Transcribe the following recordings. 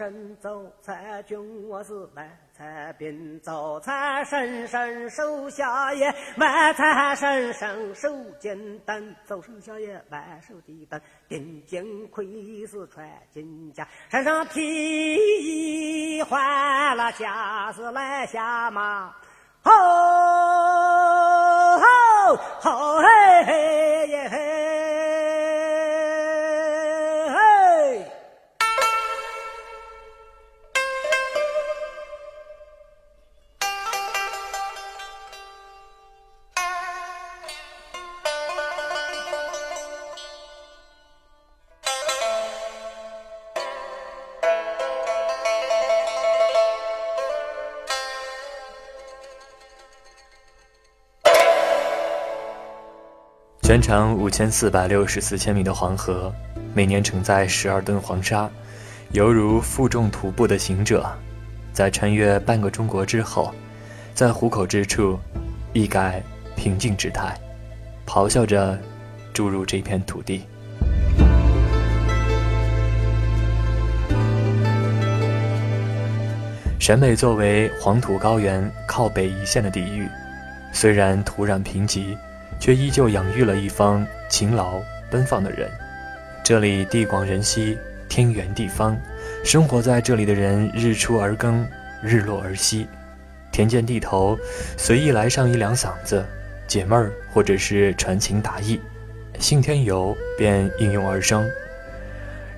早餐的上是有菜生，早餐君我是晚餐饼，早餐生生手下也，晚餐生生手金灯，早手下也晚手的灯，顶金盔是穿金甲，身上披衣换了甲是来下马，吼吼吼嘿嘿耶嘿。全长五千四百六十四千米的黄河，每年承载十二吨黄沙，犹如负重徒步的行者，在穿越半个中国之后，在虎口之处，一改平静之态，咆哮着注入这片土地。陕北作为黄土高原靠北一线的地域，虽然土壤贫瘠。却依旧养育了一方勤劳奔放的人。这里地广人稀，天圆地方，生活在这里的人日出而耕，日落而息。田间地头，随意来上一两嗓子，解闷儿或者是传情达意，信天游便应运而生。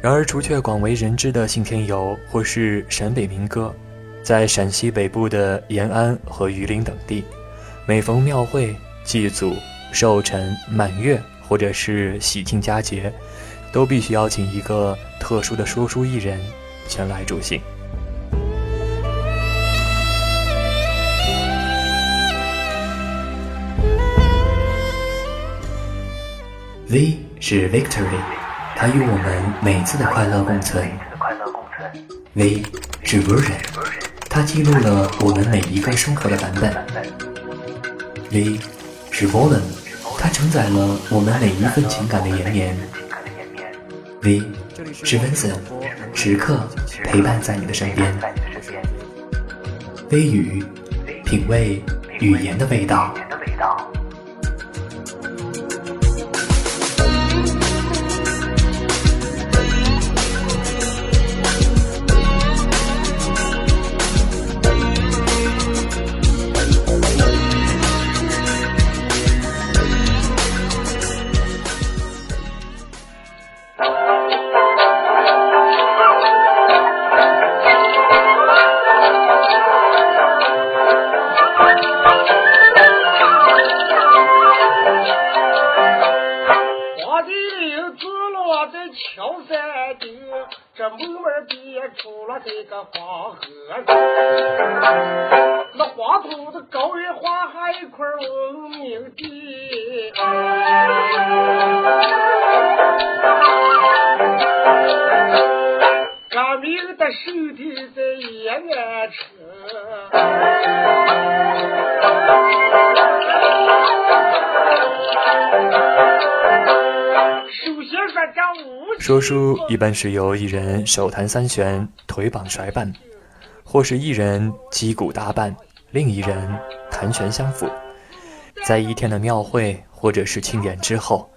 然而，除却广为人知的信天游或是陕北民歌，在陕西北部的延安和榆林等地，每逢庙会祭祖。寿辰、满月，或者是喜庆佳节，都必须邀请一个特殊的说书艺人前来助兴。V 是 Victory，它与我们每次的快乐共存。V 是 Version，它记录了我们每一个生活的版本。V 是 Volume。它承载了我们每一份情感的延绵。V 是 Vincent，时刻陪伴在你的身边。微语，品味语言的味道。说书一般是由一人手弹三弦，腿绑甩板，或是一人击鼓搭伴，另一人弹弦相辅。在一天的庙会或者是庆典之后，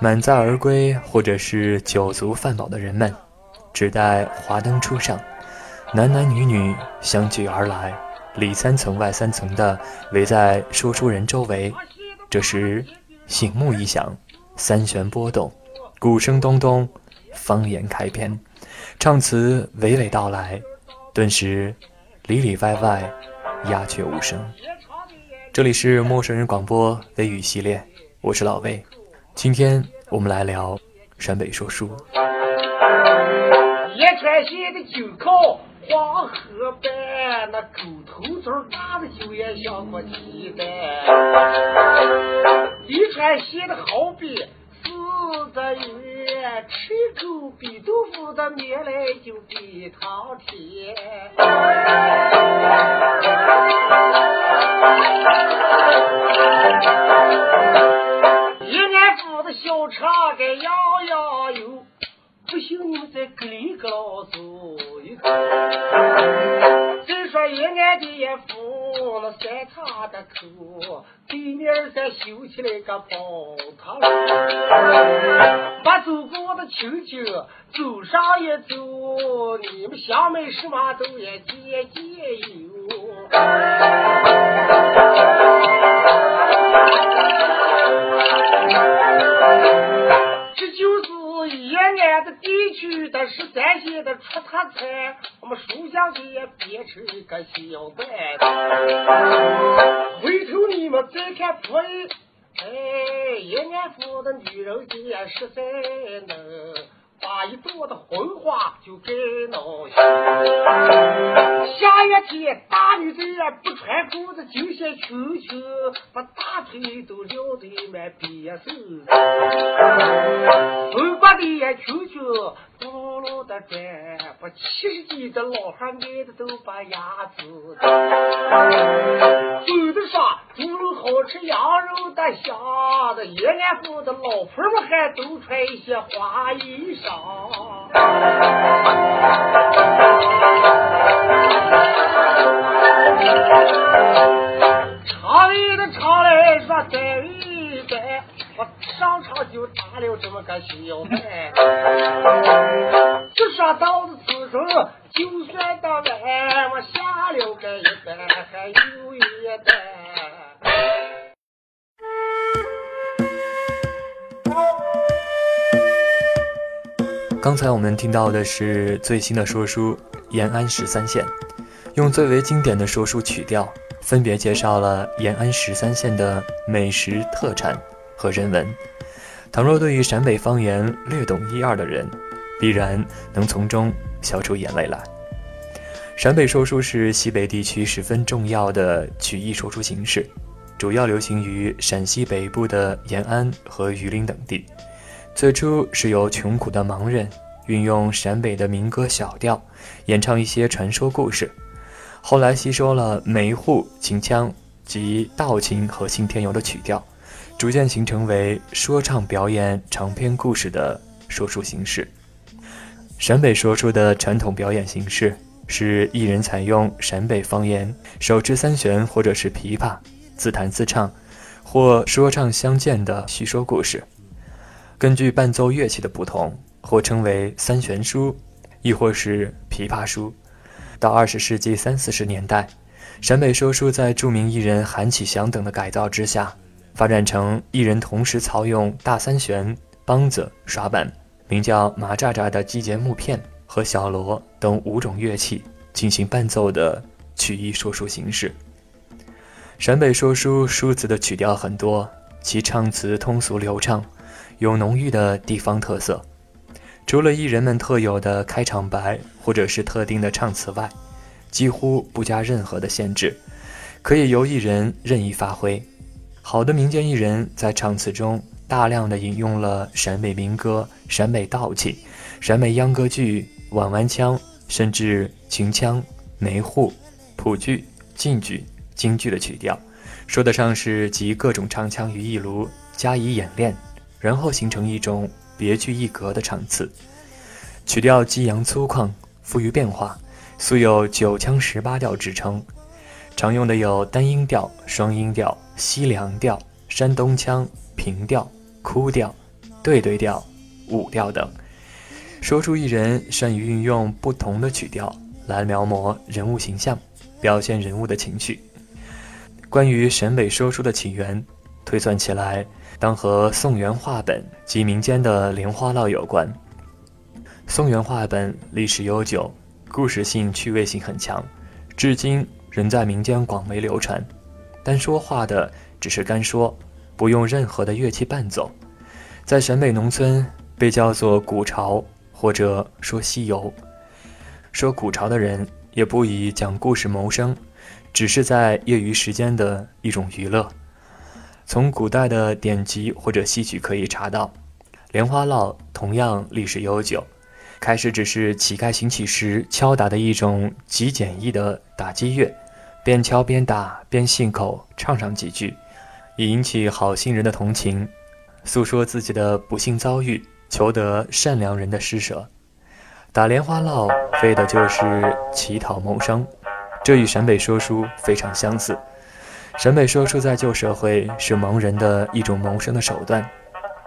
满载而归或者是酒足饭饱的人们，只待华灯初上，男男女女相聚而来，里三层外三层的围在说书人周围。这时，醒目一响，三弦拨动，鼓声咚咚。方言开篇，唱词娓娓道来，顿时里里外外鸦雀无声。这里是陌生人广播微语系列，我是老魏，今天我们来聊陕北说书。叶川县的九靠黄河畔，那狗头枣大的酒也香过鸡蛋。叶川县的好比。四个月吃口比豆腐的面来就比糖甜。一年住的小车该样样有，不信你们再给一个老祖一个。再说一俺的也扶了三岔的口，对面再修起来个宝塔楼。把走过的亲戚走上一走，你们想买什么都也见见有。区的十三县的出特产，我们书香的也变成一个小白。回头你们再看府里，哎，延安府的女人也实在呢。把一朵的红花就给闹下。下一天，大女子不穿裤子，就先秋秋，把大腿都撩得满别手。头发的也秋秋，嘟噜的转，把七十几的老汉爱的都把牙子。走的上，猪肉好吃，羊肉的香的，延安府的老婆们还都穿一些花衣裳。唱来的唱来说再，上场就打了这么个小牌。就说到了此时，就算到来，我下了个一单，还有一单。刚才我们听到的是最新的说书《延安十三县》，用最为经典的说书曲调，分别介绍了延安十三县的美食特产和人文。倘若对于陕北方言略懂一二的人，必然能从中笑出眼泪来。陕北说书是西北地区十分重要的曲艺说书形式，主要流行于陕西北部的延安和榆林等地。最初是由穷苦的盲人运用陕北的民歌小调演唱一些传说故事，后来吸收了梅户、秦腔及道情和信天游的曲调，逐渐形成为说唱表演长篇故事的说书形式。陕北说书的传统表演形式是艺人采用陕北方言，手持三弦或者是琵琶，自弹自唱，或说唱相间的叙说故事。根据伴奏乐器的不同，或称为三弦书，亦或是琵琶书。到二十世纪三四十年代，陕北说书在著名艺人韩启祥等的改造之下，发展成艺人同时操用大三弦、梆子、耍板，名叫麻扎扎的击节木片和小锣等五种乐器进行伴奏的曲艺说书形式。陕北说书书词的曲调很多，其唱词通俗流畅。有浓郁的地方特色，除了艺人们特有的开场白或者是特定的唱词外，几乎不加任何的限制，可以由艺人任意发挥。好的民间艺人，在唱词中大量的引用了陕北民歌、陕北道气、陕北秧歌剧、碗碗腔，甚至秦腔、梅户、普剧、晋剧、京剧的曲调，说得上是集各种唱腔于一炉，加以演练。然后形成一种别具一格的唱词，曲调激扬粗犷，富于变化，素有九腔十八调之称。常用的有单音调、双音调、西凉调、山东腔、平调、哭调、对对调、舞调等。说书艺人善于运用不同的曲调来描摹人物形象，表现人物的情绪。关于陕北说书的起源，推算起来。当和宋元话本及民间的莲花落有关。宋元话本历史悠久，故事性、趣味性很强，至今仍在民间广为流传。但说话的只是干说，不用任何的乐器伴奏，在陕北农村被叫做古潮，或者说西游。说古潮的人也不以讲故事谋生，只是在业余时间的一种娱乐。从古代的典籍或者戏曲可以查到，莲花落同样历史悠久。开始只是乞丐行乞时敲打的一种极简易的打击乐，边敲边打边信口唱上几句，以引起好心人的同情，诉说自己的不幸遭遇，求得善良人的施舍。打莲花烙为的就是乞讨谋生，这与陕北说书非常相似。陕北说书在旧社会是盲人的一种谋生的手段，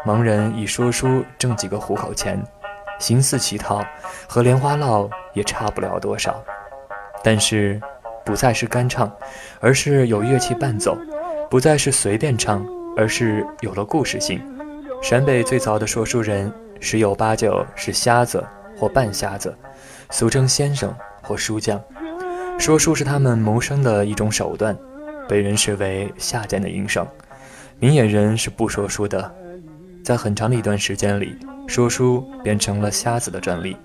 盲人以说书挣几个糊口钱，形似乞讨，和莲花烙也差不了多少。但是，不再是干唱，而是有乐器伴奏；不再是随便唱，而是有了故事性。陕北最早的说书人十有八九是瞎子或半瞎子，俗称先生或书匠。说书是他们谋生的一种手段。被人视为下贱的营生，明眼人是不说书的。在很长的一段时间里，说书变成了瞎子的专利。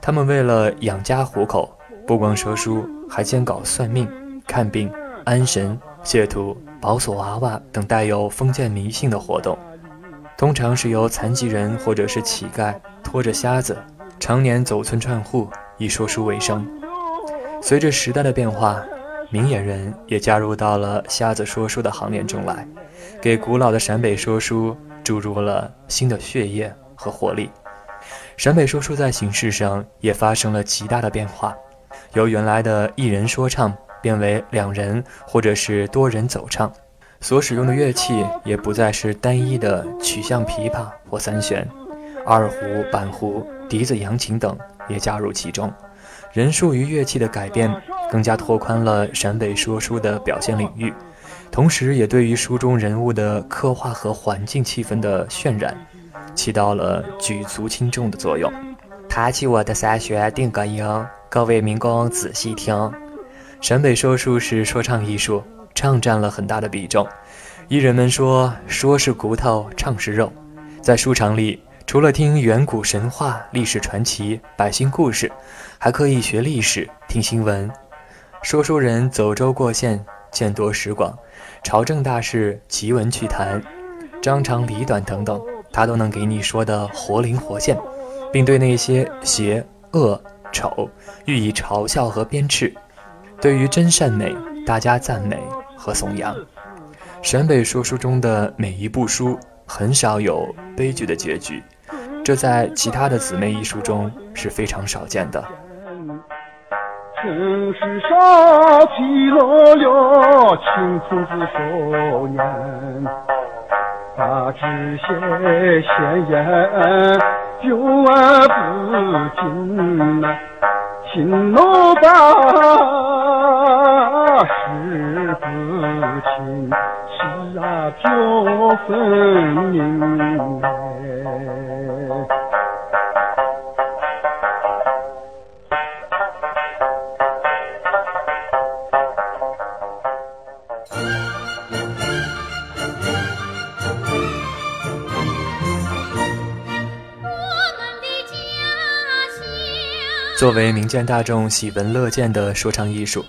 他们为了养家糊口，不光说书，还兼搞算命、看病、安神、谢图、保锁娃娃等带有封建迷信的活动。通常是由残疾人或者是乞丐拖着瞎子，常年走村串户，以说书为生。随着时代的变化。明眼人也加入到了瞎子说书的行列中来，给古老的陕北说书注入了新的血液和活力。陕北说书在形式上也发生了极大的变化，由原来的一人说唱变为两人或者是多人走唱，所使用的乐器也不再是单一的曲项琵琶或三弦，二胡、板胡、笛子、扬琴等也加入其中。人数与乐器的改变。更加拓宽了陕北说书的表现领域，同时也对于书中人物的刻画和环境气氛的渲染，起到了举足轻重的作用。弹起我的三弦定个音，各位民工仔细听。陕北说书是说唱艺术，唱占了很大的比重。艺人们说，说是骨头，唱是肉。在书场里，除了听远古神话、历史传奇、百姓故事，还可以学历史、听新闻。说书人走州过县，见多识广，朝政大事、奇闻趣谈、张长里短等等，他都能给你说的活灵活现，并对那些邪恶丑予以嘲笑和鞭笞。对于真善美，大家赞美和颂扬。陕北说书中的每一部书，很少有悲剧的结局，这在其他的姊妹艺术中是非常少见的。城市上记录了青春之少年，他只写鲜艳，就爱不敬呐，情浓把事不亲，是啊，就分明。作为民间大众喜闻乐见的说唱艺术，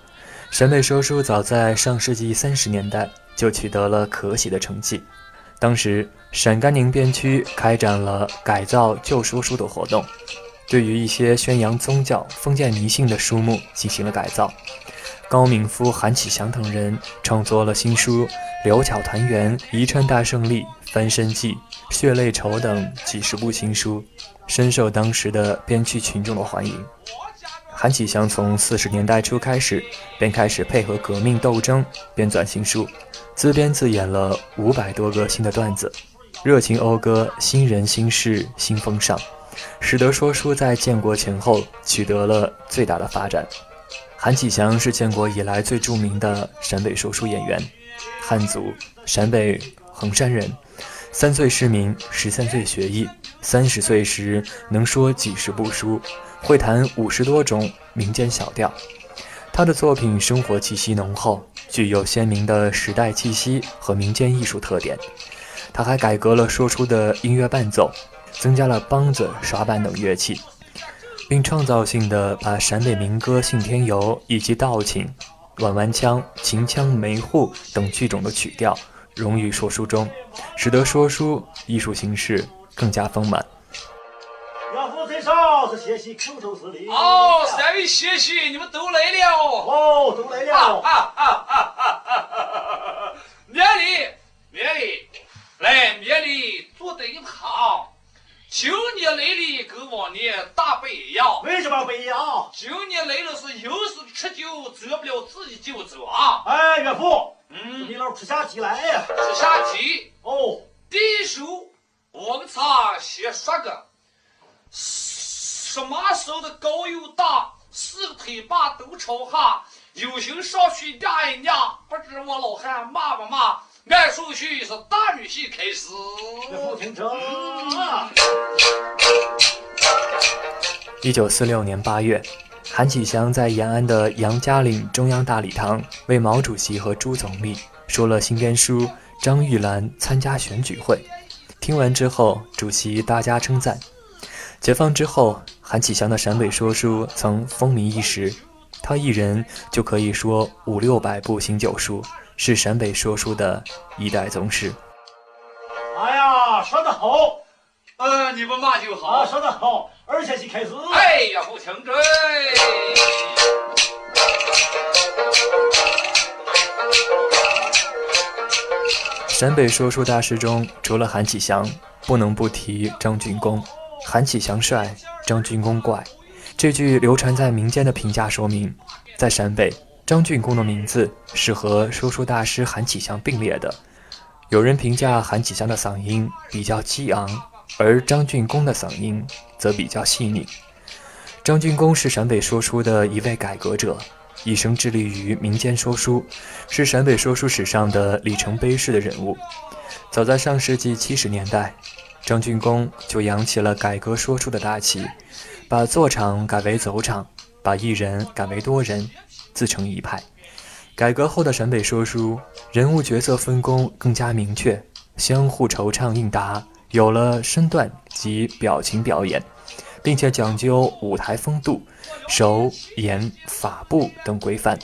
陕北说书早在上世纪三十年代就取得了可喜的成绩。当时，陕甘宁边区开展了改造旧说书的活动，对于一些宣扬宗教、封建迷信的书目进行了改造。高敏夫、韩启祥等人创作了新书《刘巧团圆》《宜川大胜利》《翻身记》《血泪仇》等几十部新书，深受当时的边区群众的欢迎。韩启祥从四十年代初开始，便开始配合革命斗争编纂新书，自编自演了五百多个新的段子，热情讴歌新人新事新风尚，使得说书在建国前后取得了最大的发展。韩启祥是建国以来最著名的陕北说书演员，汉族，陕北横山人，三岁失明，十三岁学艺，三十岁时能说几十部书。会弹五十多种民间小调，他的作品生活气息浓厚，具有鲜明的时代气息和民间艺术特点。他还改革了说书的音乐伴奏，增加了梆子、耍板等乐器，并创造性的把陕北民歌《信天游》以及道情、碗碗腔、秦腔、梅户等剧种的曲调融于说书中，使得说书艺术形式更加丰满。少是学习口头是的。哦，三位学习，你们都来了。哦，都来了。啊啊啊啊啊啊！免礼，免礼，来，免礼，今年来的跟往年大不一样。为什么不一样？今年来了是有事吃酒，走不了自己就走啊。哎，岳父，嗯，你老吃下棋来呀？吃下棋哦。第一首，我们茶先说个，什么时候的高又大，四个腿把都朝下，有心上去压一压，不知我老汉骂不骂？按顺序是大女婿开始。岳父听着。一九四六年八月，韩启祥在延安的杨家岭中央大礼堂为毛主席和朱总理说了新编书《张玉兰参加选举会》。听完之后，主席大加称赞。解放之后，韩启祥的陕北说书曾风靡一时，他一人就可以说五六百部新旧书，是陕北说书的一代宗师。哎呀，说得好！呃，你们骂就好。啊，说得好！而且是开始。哎呀，不请追。陕北说书大师中，除了韩启祥，不能不提张俊公。韩启祥帅，张俊公怪。这句流传在民间的评价说明，在陕北，张俊公的名字是和说书大师韩启祥并列的。有人评价韩启祥的嗓音比较激昂，而张俊公的嗓音则比较细腻。张俊公是陕北说书的一位改革者。一生致力于民间说书，是陕北说书史上的里程碑式的人物。早在上世纪七十年代，张俊公就扬起了改革说书的大旗，把坐场改为走场，把一人改为多人，自成一派。改革后的陕北说书，人物角色分工更加明确，相互惆怅应答，有了身段及表情表演。并且讲究舞台风度、手、眼、法步等规范。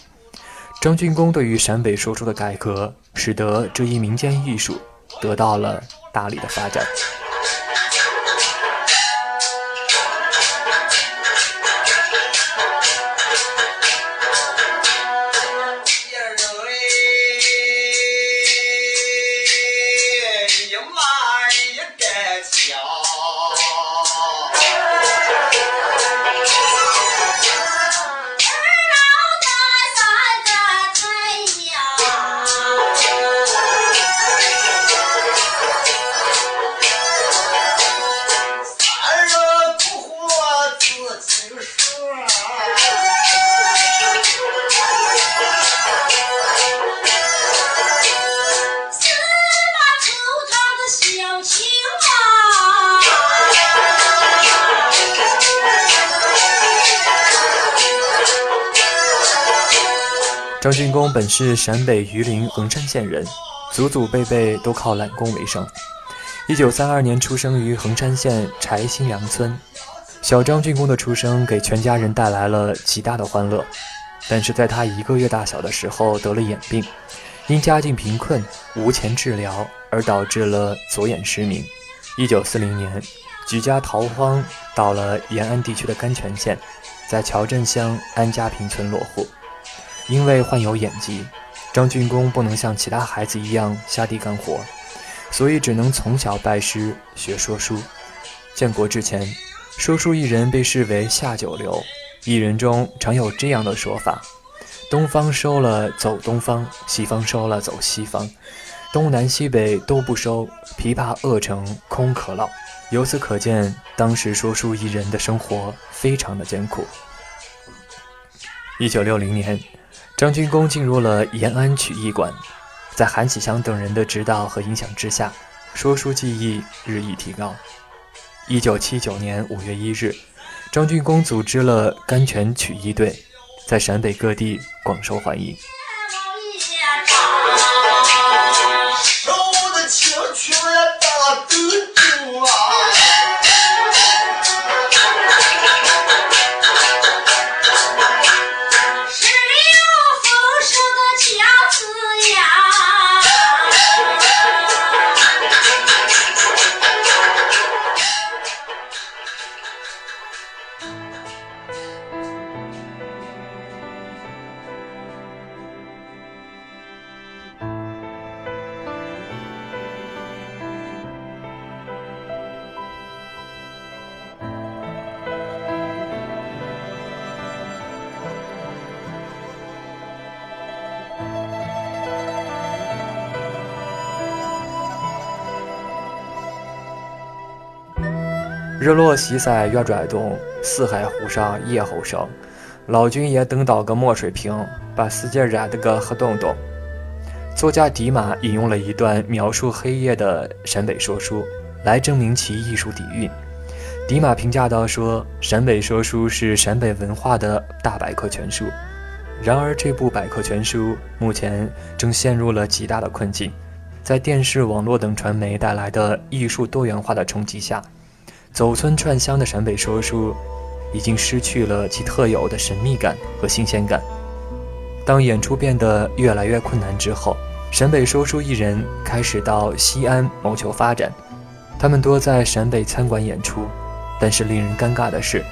张俊公对于陕北说书的改革，使得这一民间艺术得到了大力的发展。张俊公本是陕北榆林横山县人，祖祖辈辈都靠揽工为生。一九三二年出生于横山县柴新梁村。小张俊公的出生给全家人带来了极大的欢乐，但是在他一个月大小的时候得了眼病，因家境贫困无钱治疗而导致了左眼失明。一九四零年，举家逃荒到了延安地区的甘泉县，在乔镇乡安家坪村落户。因为患有眼疾，张俊公不能像其他孩子一样下地干活，所以只能从小拜师学说书。建国之前，说书艺人被视为下九流，艺人中常有这样的说法：东方收了走东方，西方收了走西方，东南西北都不收，琵琶饿成空壳老。由此可见，当时说书艺人的生活非常的艰苦。一九六零年。张俊公进入了延安曲艺馆，在韩启祥等人的指导和影响之下，说书技艺日益提高。一九七九年五月一日，张俊公组织了甘泉曲艺队，在陕北各地广受欢迎。落西山月转动，四海湖上夜吼声。老君爷等到个墨水瓶，把世界染得个黑洞洞。作家迪马引用了一段描述黑夜的陕北说书，来证明其艺术底蕴。迪马评价道说：“陕北说书是陕北文化的大百科全书。”然而，这部百科全书目前正陷入了极大的困境。在电视、网络等传媒带来的艺术多元化的冲击下，走村串乡的陕北说书已经失去了其特有的神秘感和新鲜感。当演出变得越来越困难之后，陕北说书艺人开始到西安谋求发展。他们多在陕北餐馆演出，但是令人尴尬的是，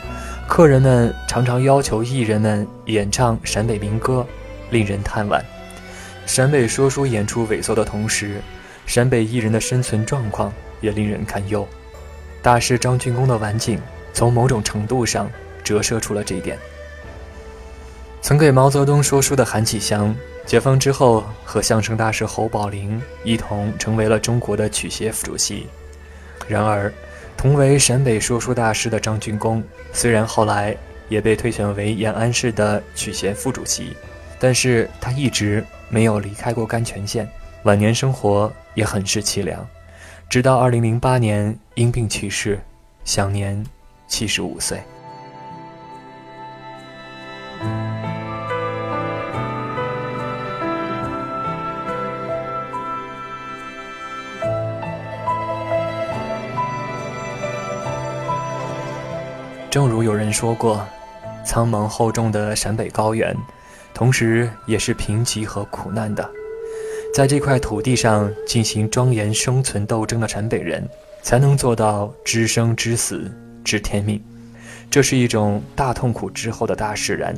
客人们常常要求艺人们演唱陕北民歌，令人叹惋。陕北说书演出萎缩的同时，陕北艺人的生存状况也令人堪忧。大师张俊功的晚景，从某种程度上折射出了这一点。曾给毛泽东说书的韩启祥，解放之后和相声大师侯宝林一同成为了中国的曲协副主席。然而，同为陕北说书大师的张俊功，虽然后来也被推选为延安市的曲协副主席，但是他一直。没有离开过甘泉县，晚年生活也很是凄凉，直到二零零八年因病去世，享年七十五岁。正如有人说过，苍茫厚重的陕北高原。同时，也是贫瘠和苦难的，在这块土地上进行庄严生存斗争的陕北人，才能做到知生知死知天命。这是一种大痛苦之后的大释然，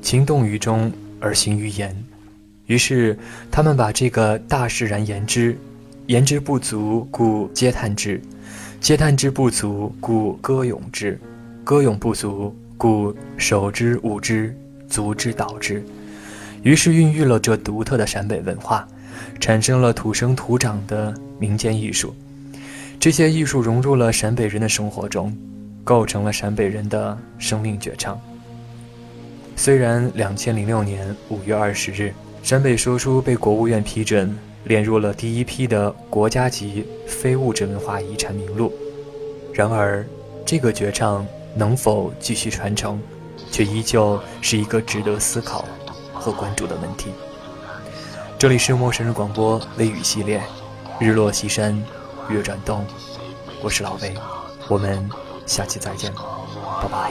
情动于中而行于言。于是，他们把这个大释然言之，言之不足，故嗟叹之；嗟叹之不足，故歌咏之；歌咏不足，故手之舞之。足之蹈之，于是孕育了这独特的陕北文化，产生了土生土长的民间艺术。这些艺术融入了陕北人的生活中，构成了陕北人的生命绝唱。虽然两千零六年五月二十日，陕北说书被国务院批准列入了第一批的国家级非物质文化遗产名录，然而，这个绝唱能否继续传承？却依旧是一个值得思考和关注的问题。这里是陌生人广播微语系列，日落西山，月转动，我是老魏，我们下期再见，拜拜。